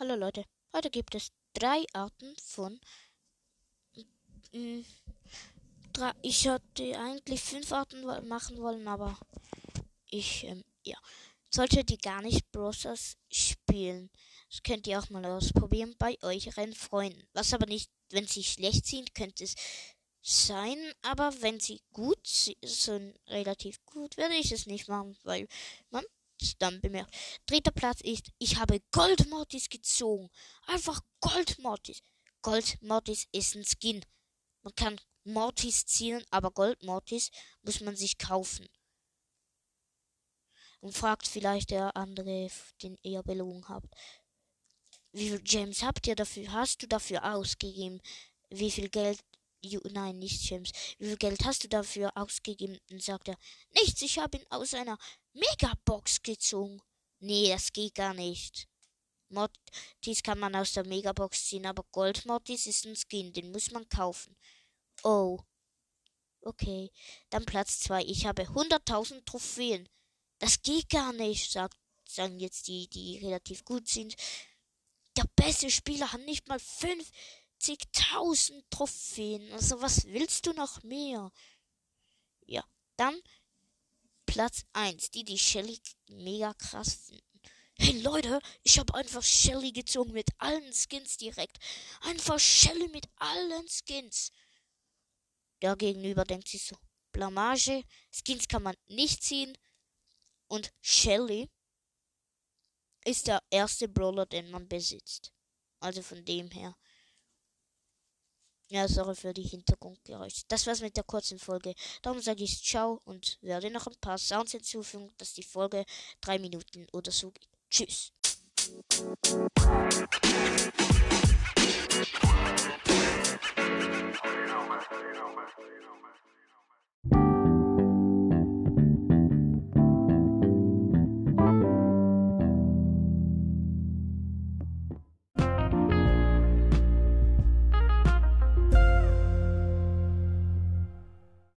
Hallo Leute, heute gibt es drei Arten von. Drei, ich hatte eigentlich fünf Arten machen wollen, aber ich, ähm, ja, sollte die gar nicht Browsers spielen. Das könnt ihr auch mal ausprobieren bei euren Freunden. Was aber nicht, wenn sie schlecht sind, könnte es sein, aber wenn sie gut sind, relativ gut, werde ich es nicht machen, weil man dann bemerkt. Dritter Platz ist, ich habe Gold Mortis gezogen. Einfach Gold Mortis. Gold Mortis ist ein Skin. Man kann Mortis ziehen, aber Gold Mortis muss man sich kaufen. Und fragt vielleicht der andere, den ihr belogen habt. Wie viel James habt ihr dafür? Hast du dafür ausgegeben? Wie viel Geld You, nein, nicht James. Wie viel Geld hast du dafür ausgegeben? Dann sagt er, nichts, ich habe ihn aus einer Megabox gezogen. Nee, das geht gar nicht. Mortis kann man aus der Megabox ziehen, aber Gold Mortis ist ein Skin, den muss man kaufen. Oh. Okay. Dann Platz 2. Ich habe 100.000 Trophäen. Das geht gar nicht, sagt, sagen jetzt die, die relativ gut sind. Der beste Spieler hat nicht mal 5 50.000 Trophäen. Also was willst du noch mehr? Ja, dann Platz 1, die die Shelly mega krass finden. Hey Leute, ich habe einfach Shelly gezogen mit allen Skins direkt. Einfach Shelly mit allen Skins. Der Gegenüber denkt sich so, Blamage, Skins kann man nicht ziehen. Und Shelly ist der erste Brawler, den man besitzt. Also von dem her. Ja, sorry für die Hintergrundgeräusche. Das war's mit der kurzen Folge. Darum sage ich Ciao und werde noch ein paar Sounds hinzufügen, dass die Folge drei Minuten oder so geht. Tschüss.